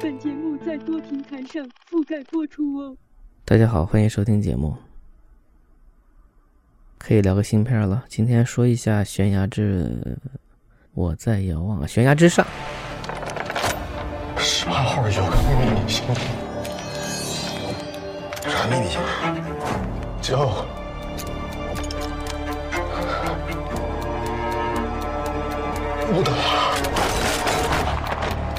本节目在多平台上覆盖播出哦。大家好，欢迎收听节目。可以聊个新片了。今天说一下《悬崖之我在遥望》，《悬崖之上》。十八号有个秘密行动，啥秘密行动？就不得了。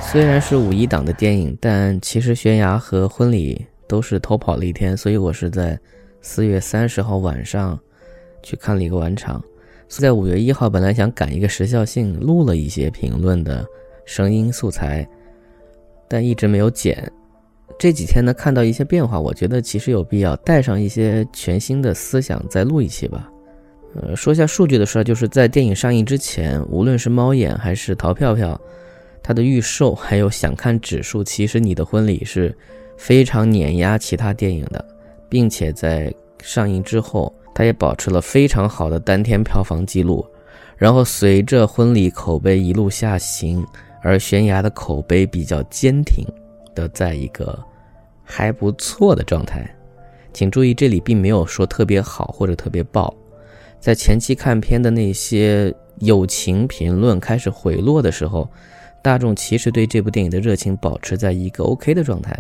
虽然是五一档的电影，但其实《悬崖》和《婚礼》都是偷跑了一天，所以我是在四月三十号晚上去看了一个晚场。在五月一号，本来想赶一个时效性，录了一些评论的声音素材，但一直没有剪。这几天呢，看到一些变化，我觉得其实有必要带上一些全新的思想再录一期吧。呃，说一下数据的事儿，就是在电影上映之前，无论是猫眼还是淘票票，它的预售还有想看指数，其实你的婚礼是非常碾压其他电影的，并且在上映之后。它也保持了非常好的单天票房记录，然后随着婚礼口碑一路下行，而悬崖的口碑比较坚挺的，在一个还不错的状态。请注意，这里并没有说特别好或者特别爆。在前期看片的那些友情评论开始回落的时候，大众其实对这部电影的热情保持在一个 OK 的状态。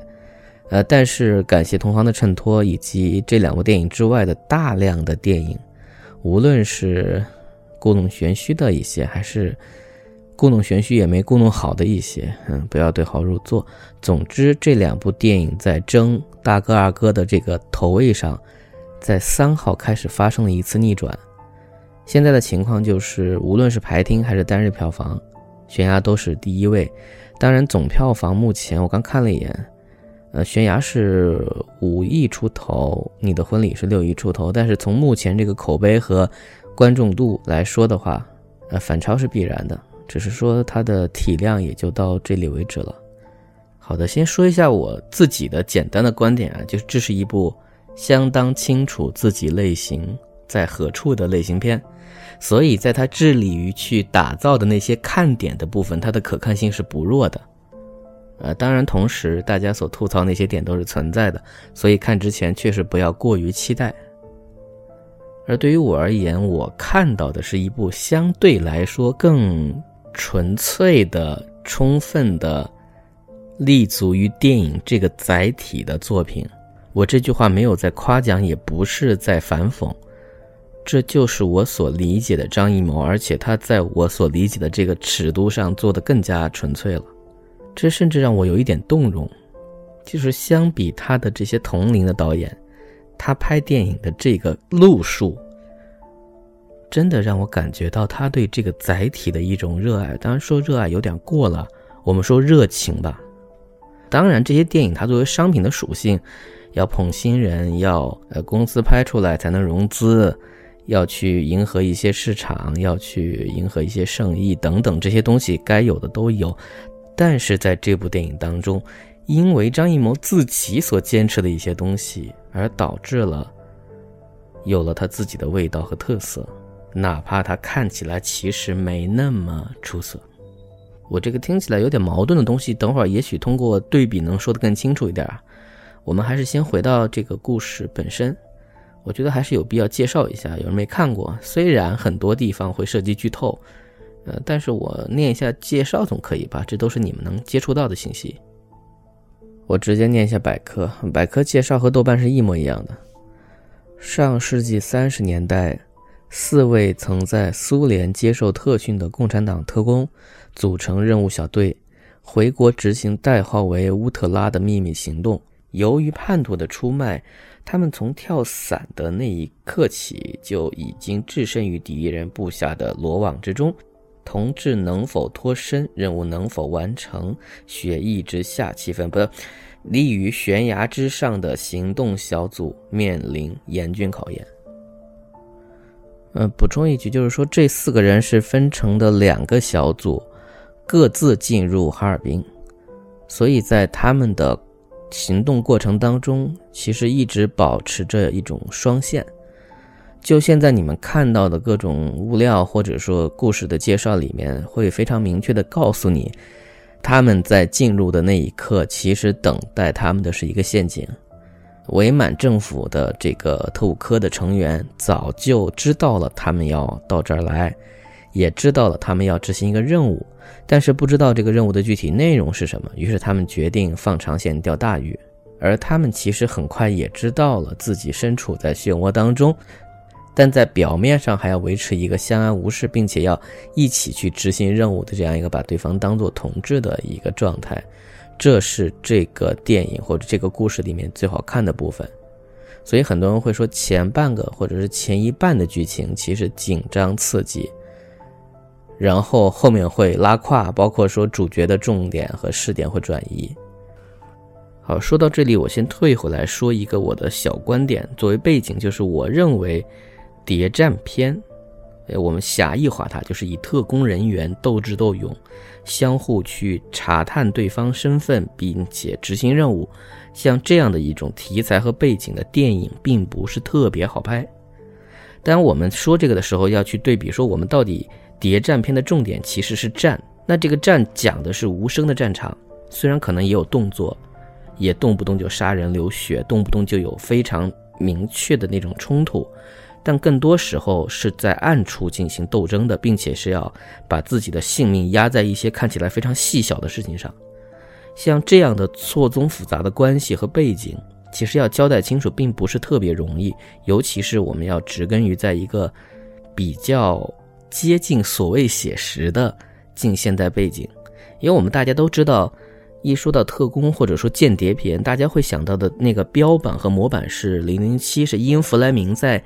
呃，但是感谢同行的衬托，以及这两部电影之外的大量的电影，无论是故弄玄虚的一些，还是故弄玄虚也没故弄好的一些，嗯，不要对号入座。总之，这两部电影在争大哥二哥的这个头位上，在三号开始发生了一次逆转。现在的情况就是，无论是排厅还是单日票房，悬崖都是第一位。当然，总票房目前我刚看了一眼。呃，悬崖是五亿出头，你的婚礼是六亿出头，但是从目前这个口碑和观众度来说的话，呃，反超是必然的，只是说它的体量也就到这里为止了。好的，先说一下我自己的简单的观点啊，就是这是一部相当清楚自己类型在何处的类型片，所以在他致力于去打造的那些看点的部分，它的可看性是不弱的。呃，当然，同时大家所吐槽那些点都是存在的，所以看之前确实不要过于期待。而对于我而言，我看到的是一部相对来说更纯粹的、充分的立足于电影这个载体的作品。我这句话没有在夸奖，也不是在反讽，这就是我所理解的张艺谋，而且他在我所理解的这个尺度上做的更加纯粹了。这甚至让我有一点动容，就是相比他的这些同龄的导演，他拍电影的这个路数，真的让我感觉到他对这个载体的一种热爱。当然说热爱有点过了，我们说热情吧。当然，这些电影它作为商品的属性，要捧新人，要呃公司拍出来才能融资，要去迎合一些市场，要去迎合一些盛意等等这些东西，该有的都有。但是在这部电影当中，因为张艺谋自己所坚持的一些东西，而导致了有了他自己的味道和特色，哪怕他看起来其实没那么出色。我这个听起来有点矛盾的东西，等会儿也许通过对比能说得更清楚一点啊。我们还是先回到这个故事本身，我觉得还是有必要介绍一下，有人没看过，虽然很多地方会涉及剧透。呃，但是我念一下介绍总可以吧？这都是你们能接触到的信息。我直接念一下百科，百科介绍和豆瓣是一模一样的。上世纪三十年代，四位曾在苏联接受特训的共产党特工组成任务小队，回国执行代号为“乌特拉”的秘密行动。由于叛徒的出卖，他们从跳伞的那一刻起就已经置身于敌人布下的罗网之中。同志能否脱身，任务能否完成，血意之下气氛不，立于悬崖之上的行动小组面临严峻考验。呃，补充一句，就是说这四个人是分成的两个小组，各自进入哈尔滨，所以在他们的行动过程当中，其实一直保持着一种双线。就现在你们看到的各种物料或者说故事的介绍里面，会非常明确的告诉你。他们在进入的那一刻，其实等待他们的是一个陷阱。伪满政府的这个特务科的成员早就知道了他们要到这儿来，也知道了他们要执行一个任务，但是不知道这个任务的具体内容是什么。于是他们决定放长线钓大鱼，而他们其实很快也知道了自己身处在漩涡当中。但在表面上还要维持一个相安无事，并且要一起去执行任务的这样一个把对方当做同志的一个状态，这是这个电影或者这个故事里面最好看的部分。所以很多人会说前半个或者是前一半的剧情其实紧张刺激，然后后面会拉胯，包括说主角的重点和视点会转移。好，说到这里，我先退回来说一个我的小观点，作为背景，就是我认为。谍战片，哎，我们狭义化它，就是以特工人员斗智斗勇，相互去查探对方身份，并且执行任务，像这样的一种题材和背景的电影，并不是特别好拍。当我们说这个的时候，要去对比说，我们到底谍战片的重点其实是战，那这个战讲的是无声的战场，虽然可能也有动作，也动不动就杀人流血，动不动就有非常明确的那种冲突。但更多时候是在暗处进行斗争的，并且是要把自己的性命压在一些看起来非常细小的事情上。像这样的错综复杂的关系和背景，其实要交代清楚并不是特别容易，尤其是我们要植根于在一个比较接近所谓写实的近现代背景。因为我们大家都知道，一说到特工或者说间谍片，大家会想到的那个标本和模板是《零零七》，是伊恩·弗莱明在。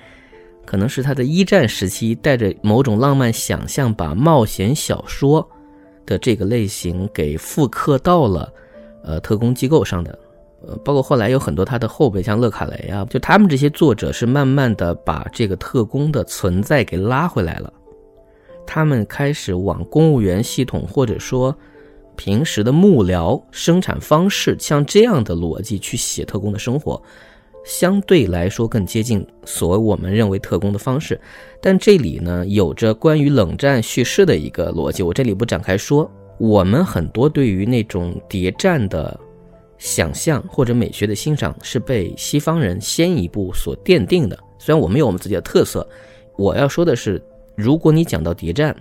可能是他的一战时期带着某种浪漫想象，把冒险小说的这个类型给复刻到了呃特工机构上的，呃，包括后来有很多他的后辈，像勒卡雷啊，就他们这些作者是慢慢的把这个特工的存在给拉回来了，他们开始往公务员系统或者说平时的幕僚生产方式，像这样的逻辑去写特工的生活。相对来说更接近所谓我们认为特工的方式，但这里呢有着关于冷战叙事的一个逻辑，我这里不展开说。我们很多对于那种谍战的想象或者美学的欣赏是被西方人先一步所奠定的，虽然我们有我们自己的特色。我要说的是，如果你讲到谍战，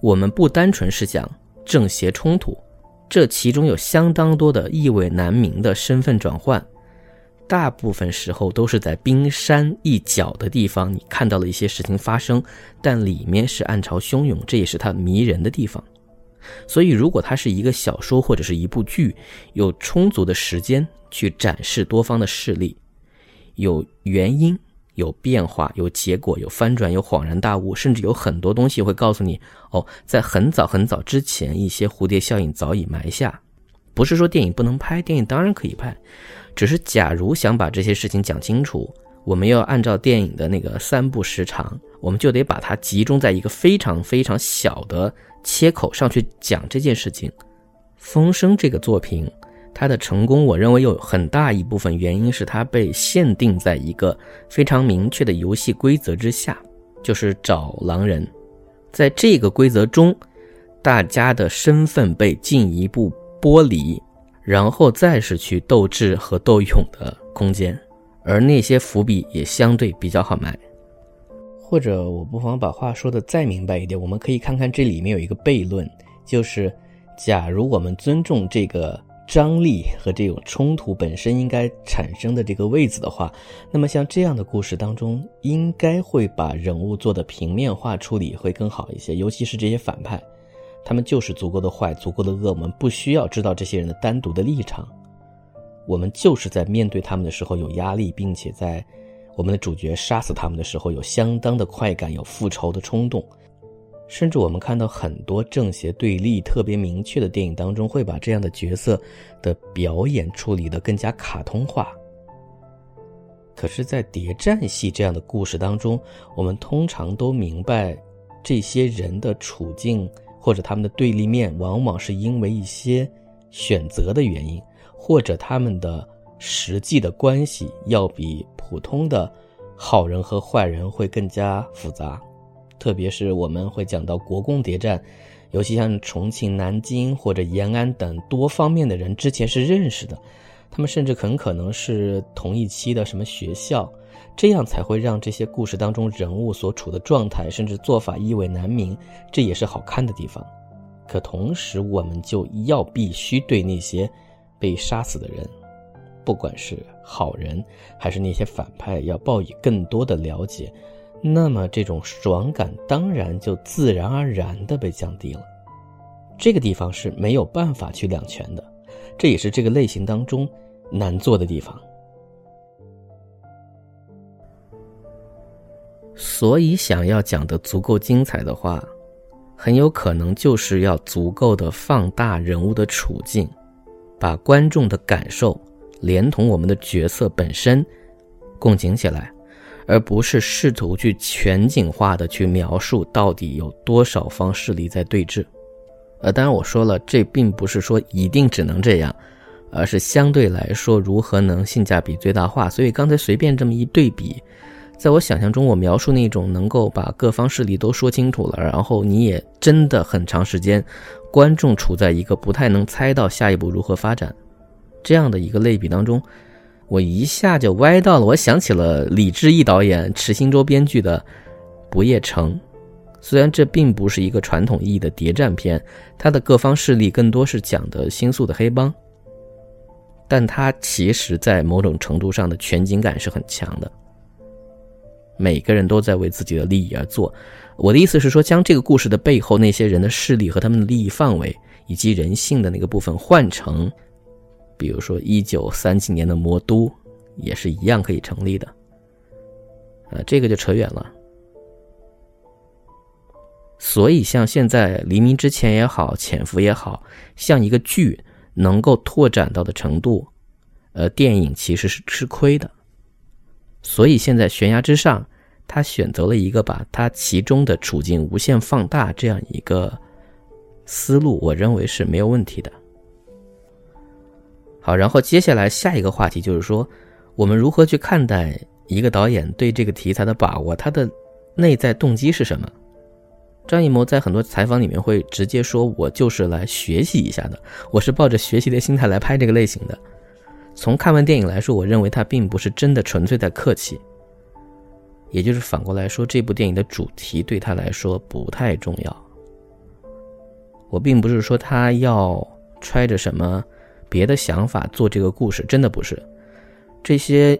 我们不单纯是讲正邪冲突，这其中有相当多的意味难明的身份转换。大部分时候都是在冰山一角的地方，你看到了一些事情发生，但里面是暗潮汹涌，这也是它迷人的地方。所以，如果它是一个小说或者是一部剧，有充足的时间去展示多方的势力，有原因、有变化、有结果、有翻转、有恍然大悟，甚至有很多东西会告诉你：哦，在很早很早之前，一些蝴蝶效应早已埋下。不是说电影不能拍，电影当然可以拍。只是，假如想把这些事情讲清楚，我们要按照电影的那个三部时长，我们就得把它集中在一个非常非常小的切口上去讲这件事情。《风声》这个作品，它的成功，我认为有很大一部分原因是它被限定在一个非常明确的游戏规则之下，就是找狼人，在这个规则中，大家的身份被进一步剥离。然后再是去斗智和斗勇的空间，而那些伏笔也相对比较好埋。或者我不妨把话说的再明白一点，我们可以看看这里面有一个悖论，就是假如我们尊重这个张力和这种冲突本身应该产生的这个位子的话，那么像这样的故事当中，应该会把人物做的平面化处理会更好一些，尤其是这些反派。他们就是足够的坏，足够的恶，我们不需要知道这些人的单独的立场。我们就是在面对他们的时候有压力，并且在我们的主角杀死他们的时候有相当的快感，有复仇的冲动。甚至我们看到很多正邪对立特别明确的电影当中，会把这样的角色的表演处理得更加卡通化。可是，在谍战戏这样的故事当中，我们通常都明白，这些人的处境或者他们的对立面，往往是因为一些选择的原因，或者他们的实际的关系要比普通的好人和坏人会更加复杂。特别是我们会讲到国共谍战，尤其像重庆、南京或者延安等多方面的人之前是认识的，他们甚至很可能是同一期的什么学校，这样才会让这些故事当中人物所处的状态甚至做法意味难明，这也是好看的地方。可同时，我们就要必须对那些被杀死的人，不管是好人还是那些反派，要报以更多的了解。那么这种爽感当然就自然而然的被降低了，这个地方是没有办法去两全的，这也是这个类型当中难做的地方。所以想要讲的足够精彩的话，很有可能就是要足够的放大人物的处境，把观众的感受连同我们的角色本身共情起来。而不是试图去全景化的去描述到底有多少方势力在对峙，呃，当然我说了，这并不是说一定只能这样，而是相对来说如何能性价比最大化。所以刚才随便这么一对比，在我想象中，我描述那种能够把各方势力都说清楚了，然后你也真的很长时间，观众处在一个不太能猜到下一步如何发展这样的一个类比当中。我一下就歪到了，我想起了李志毅导演、池新洲编剧的《不夜城》，虽然这并不是一个传统意义的谍战片，它的各方势力更多是讲的星宿的黑帮，但它其实在某种程度上的全景感是很强的。每个人都在为自己的利益而做。我的意思是说，将这个故事的背后那些人的势力和他们的利益范围以及人性的那个部分换成。比如说，一九三七年的魔都，也是一样可以成立的。呃，这个就扯远了。所以，像现在黎明之前也好，潜伏也好，像一个剧能够拓展到的程度，呃，电影其实是吃亏的。所以，现在悬崖之上，他选择了一个把他其中的处境无限放大这样一个思路，我认为是没有问题的。好，然后接下来下一个话题就是说，我们如何去看待一个导演对这个题材的把握，他的内在动机是什么？张艺谋在很多采访里面会直接说：“我就是来学习一下的，我是抱着学习的心态来拍这个类型的。”从看完电影来说，我认为他并不是真的纯粹在客气，也就是反过来说，这部电影的主题对他来说不太重要。我并不是说他要揣着什么。别的想法做这个故事真的不是，这些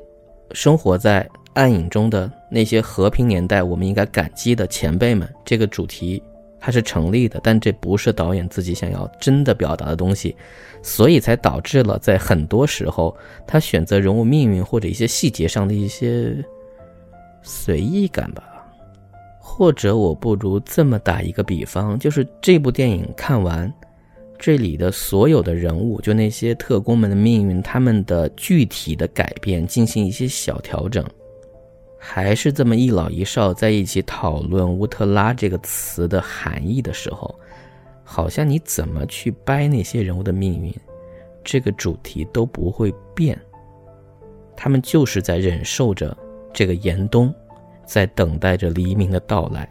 生活在暗影中的那些和平年代，我们应该感激的前辈们，这个主题它是成立的，但这不是导演自己想要真的表达的东西，所以才导致了在很多时候他选择人物命运或者一些细节上的一些随意感吧，或者我不如这么打一个比方，就是这部电影看完。这里的所有的人物，就那些特工们的命运，他们的具体的改变，进行一些小调整，还是这么一老一少在一起讨论“乌特拉”这个词的含义的时候，好像你怎么去掰那些人物的命运，这个主题都不会变。他们就是在忍受着这个严冬，在等待着黎明的到来。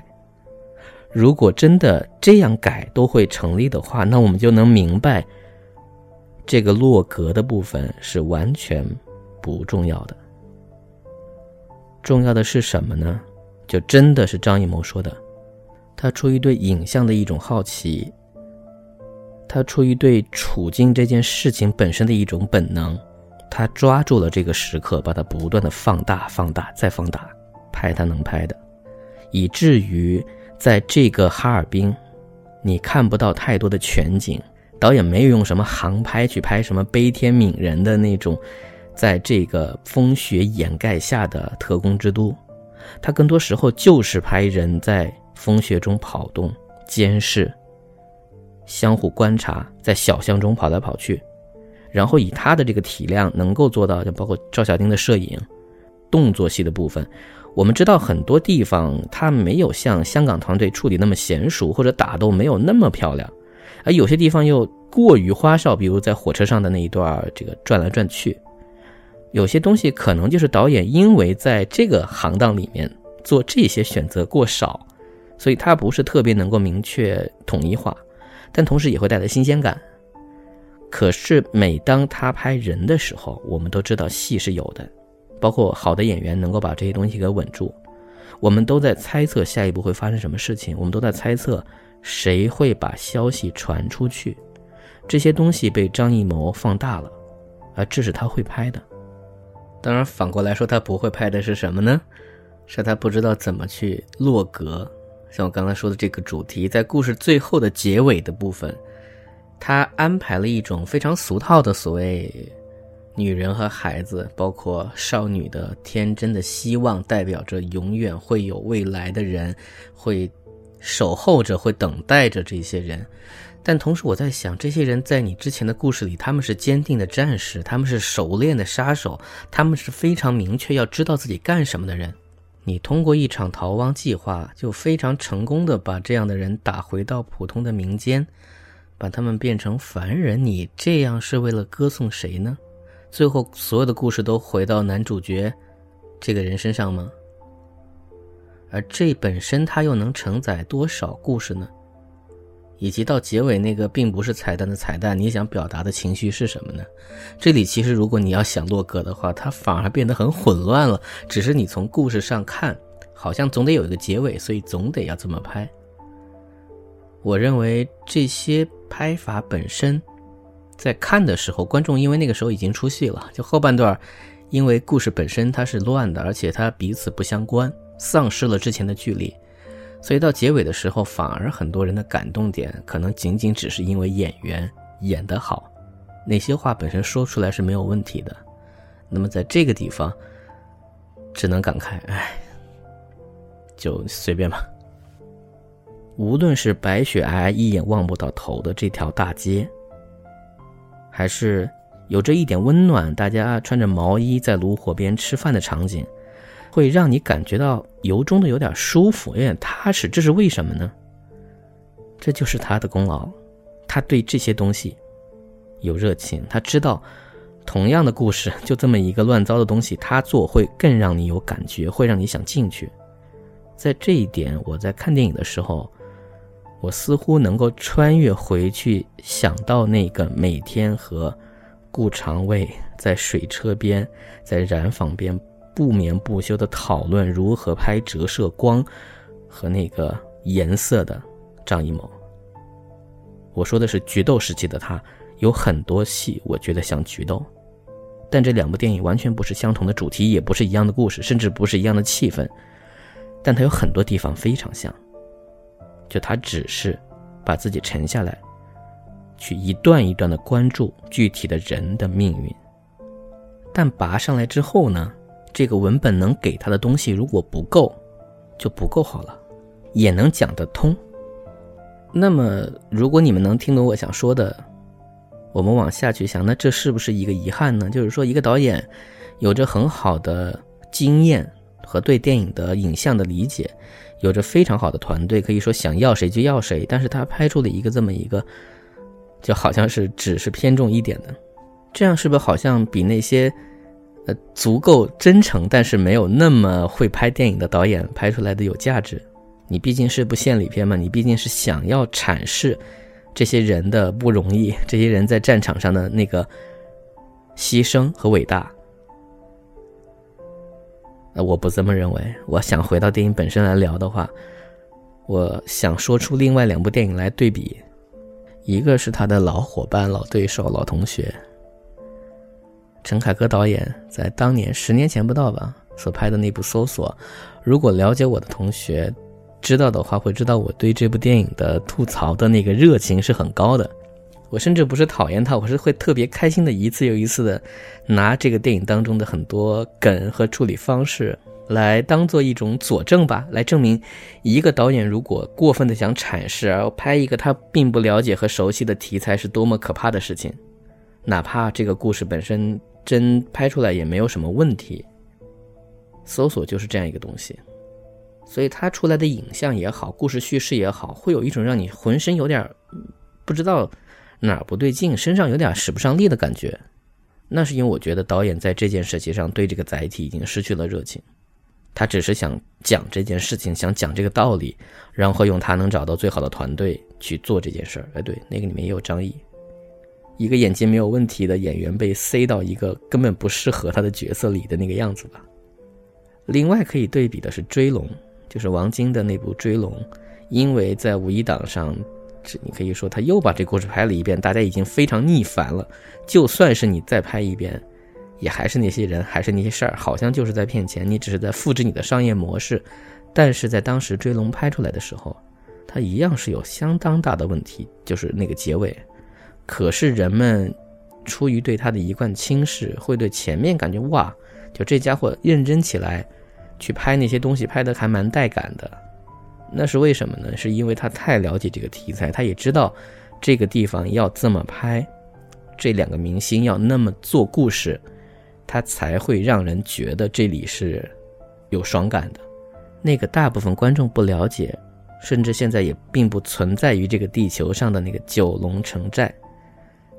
如果真的这样改都会成立的话，那我们就能明白，这个落格的部分是完全不重要的。重要的是什么呢？就真的是张艺谋说的，他出于对影像的一种好奇，他出于对处境这件事情本身的一种本能，他抓住了这个时刻，把它不断的放大、放大、再放大，拍他能拍的，以至于。在这个哈尔滨，你看不到太多的全景，导演没有用什么航拍去拍什么悲天悯人的那种，在这个风雪掩盖下的特工之都，他更多时候就是拍人在风雪中跑动，监视、相互观察，在小巷中跑来跑去，然后以他的这个体量能够做到，就包括赵小丁的摄影、动作戏的部分。我们知道很多地方他没有像香港团队处理那么娴熟，或者打斗没有那么漂亮，而有些地方又过于花哨，比如在火车上的那一段这个转来转去，有些东西可能就是导演因为在这个行当里面做这些选择过少，所以他不是特别能够明确统一化，但同时也会带来新鲜感。可是每当他拍人的时候，我们都知道戏是有的。包括好的演员能够把这些东西给稳住，我们都在猜测下一步会发生什么事情，我们都在猜测谁会把消息传出去，这些东西被张艺谋放大了，而这是他会拍的。当然反过来说，他不会拍的是什么呢？是他不知道怎么去落格。像我刚才说的这个主题，在故事最后的结尾的部分，他安排了一种非常俗套的所谓。女人和孩子，包括少女的天真的希望，代表着永远会有未来的人，会守候着，会等待着这些人。但同时，我在想，这些人在你之前的故事里，他们是坚定的战士，他们是熟练的杀手，他们是非常明确要知道自己干什么的人。你通过一场逃亡计划，就非常成功的把这样的人打回到普通的民间，把他们变成凡人。你这样是为了歌颂谁呢？最后，所有的故事都回到男主角这个人身上吗？而这本身，它又能承载多少故事呢？以及到结尾那个并不是彩蛋的彩蛋，你想表达的情绪是什么呢？这里其实，如果你要想落格的话，它反而变得很混乱了。只是你从故事上看，好像总得有一个结尾，所以总得要这么拍。我认为这些拍法本身。在看的时候，观众因为那个时候已经出戏了，就后半段，因为故事本身它是乱的，而且它彼此不相关，丧失了之前的距离，所以到结尾的时候，反而很多人的感动点可能仅仅只是因为演员演得好，那些话本身说出来是没有问题的。那么在这个地方，只能感慨，哎，就随便吧。无论是白雪皑皑、一眼望不到头的这条大街。还是有着一点温暖，大家穿着毛衣在炉火边吃饭的场景，会让你感觉到由衷的有点舒服，有点踏实。这是为什么呢？这就是他的功劳，他对这些东西有热情，他知道同样的故事就这么一个乱糟的东西，他做会更让你有感觉，会让你想进去。在这一点，我在看电影的时候。我似乎能够穿越回去，想到那个每天和顾长卫在水车边、在染坊边不眠不休的讨论如何拍折射光和那个颜色的张艺谋。我说的是菊豆时期的他，有很多戏我觉得像菊豆，但这两部电影完全不是相同的主题，也不是一样的故事，甚至不是一样的气氛，但它有很多地方非常像。就他只是把自己沉下来，去一段一段的关注具体的人的命运。但拔上来之后呢，这个文本能给他的东西如果不够，就不够好了，也能讲得通。那么，如果你们能听懂我想说的，我们往下去想，那这是不是一个遗憾呢？就是说，一个导演有着很好的经验和对电影的影像的理解。有着非常好的团队，可以说想要谁就要谁，但是他拍出了一个这么一个，就好像是只是偏重一点的，这样是不是好像比那些，呃足够真诚但是没有那么会拍电影的导演拍出来的有价值？你毕竟是部献礼片嘛，你毕竟是想要阐释这些人的不容易，这些人在战场上的那个牺牲和伟大。呃，我不这么认为。我想回到电影本身来聊的话，我想说出另外两部电影来对比，一个是他的老伙伴、老对手、老同学，陈凯歌导演在当年十年前不到吧所拍的那部《搜索》。如果了解我的同学知道的话，会知道我对这部电影的吐槽的那个热情是很高的。我甚至不是讨厌他，我是会特别开心的，一次又一次的拿这个电影当中的很多梗和处理方式来当做一种佐证吧，来证明一个导演如果过分的想阐释，而拍一个他并不了解和熟悉的题材是多么可怕的事情，哪怕这个故事本身真拍出来也没有什么问题。搜索就是这样一个东西，所以它出来的影像也好，故事叙事也好，会有一种让你浑身有点不知道哪儿不对劲，身上有点使不上力的感觉。那是因为我觉得导演在这件事情上对这个载体已经失去了热情，他只是想讲这件事情，想讲这个道理，然后用他能找到最好的团队去做这件事儿。哎，对，那个里面也有张译，一个演技没有问题的演员被塞到一个根本不适合他的角色里的那个样子吧。另外可以对比的是《追龙》，就是王晶的那部《追龙》，因为在五一档上。这你可以说他又把这故事拍了一遍，大家已经非常腻烦了。就算是你再拍一遍，也还是那些人，还是那些事儿，好像就是在骗钱。你只是在复制你的商业模式，但是在当时《追龙》拍出来的时候，它一样是有相当大的问题，就是那个结尾。可是人们出于对他的一贯轻视，会对前面感觉哇，就这家伙认真起来，去拍那些东西，拍的还蛮带感的。那是为什么呢？是因为他太了解这个题材，他也知道这个地方要这么拍，这两个明星要那么做故事，他才会让人觉得这里是有爽感的。那个大部分观众不了解，甚至现在也并不存在于这个地球上的那个九龙城寨，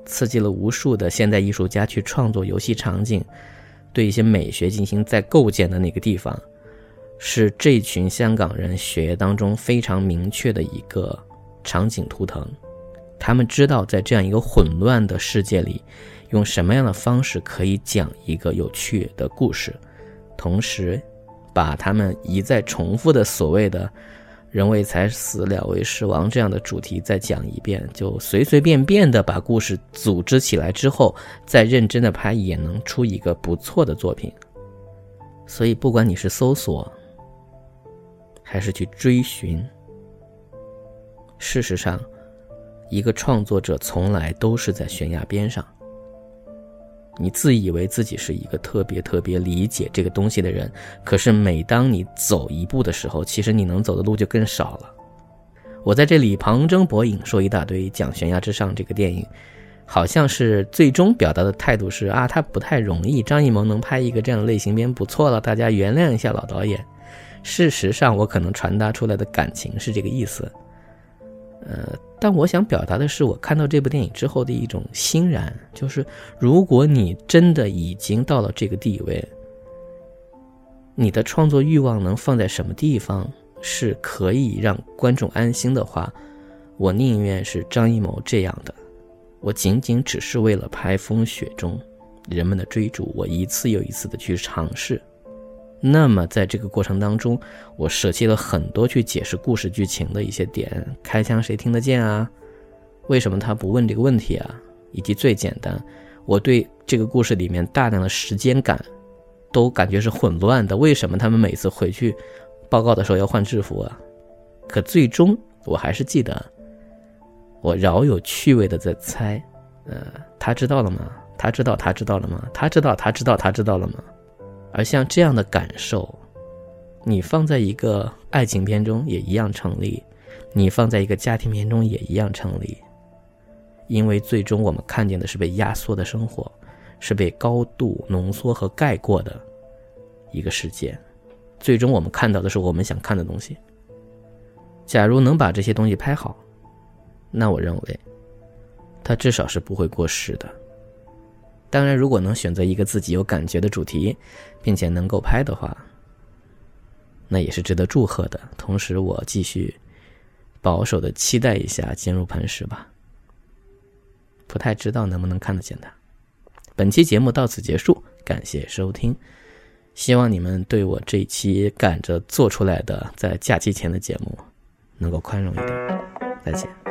刺激了无数的现代艺术家去创作游戏场景，对一些美学进行再构建的那个地方。是这群香港人血液当中非常明确的一个场景图腾，他们知道在这样一个混乱的世界里，用什么样的方式可以讲一个有趣的故事，同时把他们一再重复的所谓的“人为财死，鸟为食亡”这样的主题再讲一遍，就随随便便的把故事组织起来之后，再认真的拍，也能出一个不错的作品。所以，不管你是搜索。还是去追寻。事实上，一个创作者从来都是在悬崖边上。你自以为自己是一个特别特别理解这个东西的人，可是每当你走一步的时候，其实你能走的路就更少了。我在这里旁征博引说一大堆，讲《悬崖之上》这个电影，好像是最终表达的态度是啊，他不太容易。张艺谋能拍一个这样类型片不错了，大家原谅一下老导演。事实上，我可能传达出来的感情是这个意思，呃，但我想表达的是，我看到这部电影之后的一种欣然，就是如果你真的已经到了这个地位，你的创作欲望能放在什么地方是可以让观众安心的话，我宁愿是张艺谋这样的，我仅仅只是为了拍风雪中人们的追逐，我一次又一次的去尝试。那么，在这个过程当中，我舍弃了很多去解释故事剧情的一些点。开枪谁听得见啊？为什么他不问这个问题啊？以及最简单，我对这个故事里面大量的时间感，都感觉是混乱的。为什么他们每次回去报告的时候要换制服啊？可最终，我还是记得，我饶有趣味的在猜，呃，他知道了吗？他知道他知道了吗？他知道他知道他知道了吗？而像这样的感受，你放在一个爱情片中也一样成立，你放在一个家庭片中也一样成立，因为最终我们看见的是被压缩的生活，是被高度浓缩和盖过的一个世界，最终我们看到的是我们想看的东西。假如能把这些东西拍好，那我认为，它至少是不会过时的。当然，如果能选择一个自己有感觉的主题，并且能够拍的话，那也是值得祝贺的。同时，我继续保守的期待一下《坚如磐石》吧。不太知道能不能看得见它。本期节目到此结束，感谢收听。希望你们对我这一期赶着做出来的在假期前的节目能够宽容一点。再见。